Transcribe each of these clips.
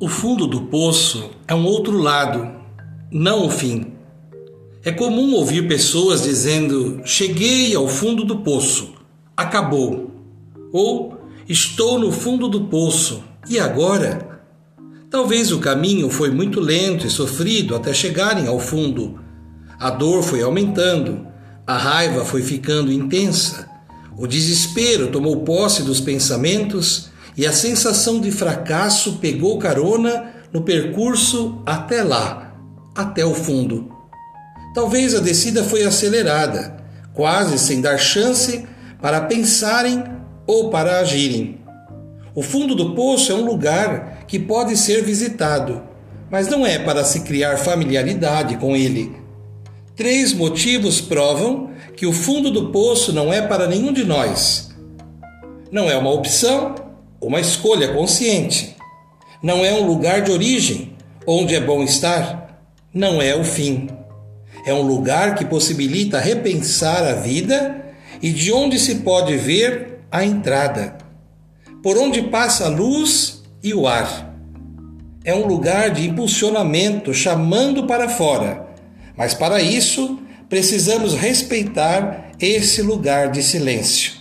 O fundo do poço é um outro lado, não o fim. É comum ouvir pessoas dizendo: Cheguei ao fundo do poço, acabou. Ou Estou no fundo do poço, e agora? Talvez o caminho foi muito lento e sofrido até chegarem ao fundo. A dor foi aumentando, a raiva foi ficando intensa, o desespero tomou posse dos pensamentos e a sensação de fracasso pegou carona no percurso até lá, até o fundo. Talvez a descida foi acelerada, quase sem dar chance para pensarem ou para agirem. O fundo do poço é um lugar que pode ser visitado, mas não é para se criar familiaridade com ele. Três motivos provam que o fundo do poço não é para nenhum de nós. Não é uma opção, uma escolha consciente. Não é um lugar de origem, onde é bom estar. Não é o fim. É um lugar que possibilita repensar a vida e de onde se pode ver a entrada, por onde passa a luz e o ar. É um lugar de impulsionamento chamando para fora, mas para isso precisamos respeitar esse lugar de silêncio.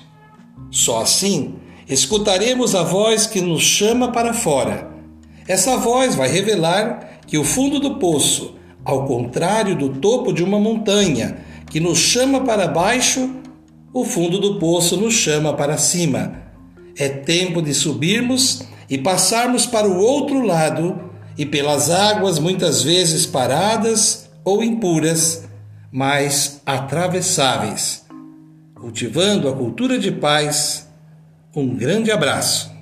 Só assim escutaremos a voz que nos chama para fora. Essa voz vai revelar que o fundo do poço, ao contrário do topo de uma montanha que nos chama para baixo, o fundo do poço nos chama para cima. É tempo de subirmos e passarmos para o outro lado e pelas águas muitas vezes paradas ou impuras, mas atravessáveis. Cultivando a cultura de paz, um grande abraço.